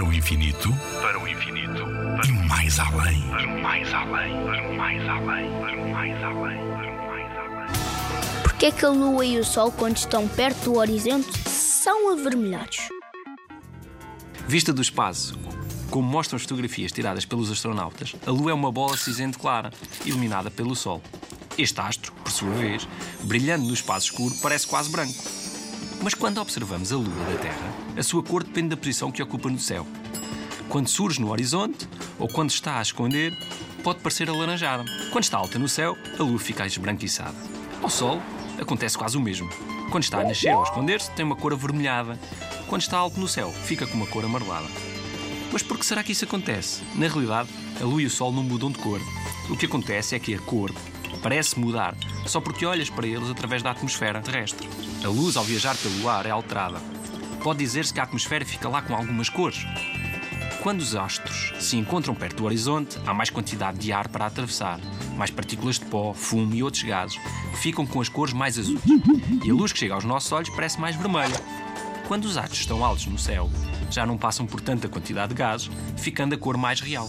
Para o infinito, para o infinito, e mais além. para o mais além, para o mais além, para o mais além, para o mais além. Porque é que a Lua e o Sol, quando estão perto do horizonte, são avermelhados? Vista do espaço, como mostram as fotografias tiradas pelos astronautas, a Lua é uma bola cinzento clara, iluminada pelo Sol. Este astro, por sua vez, brilhando no espaço escuro, parece quase branco. Mas quando observamos a Lua da Terra, a sua cor depende da posição que ocupa no céu. Quando surge no horizonte ou quando está a esconder, pode parecer alaranjada. Quando está alta no céu, a Lua fica esbranquiçada. Ao Sol, acontece quase o mesmo. Quando está a nascer ou a esconder-se, tem uma cor avermelhada. Quando está alto no céu, fica com uma cor amarelada. Mas por que será que isso acontece? Na realidade, a Lua e o Sol não mudam de cor. O que acontece é que a cor parece mudar só porque olhas para eles através da atmosfera terrestre. A luz, ao viajar pelo ar, é alterada. Pode dizer-se que a atmosfera fica lá com algumas cores. Quando os astros se encontram perto do horizonte, há mais quantidade de ar para atravessar, mais partículas de pó, fumo e outros gases, que ficam com as cores mais azuis. E a luz que chega aos nossos olhos parece mais vermelha. Quando os astros estão altos no céu, já não passam por tanta quantidade de gases, ficando a cor mais real.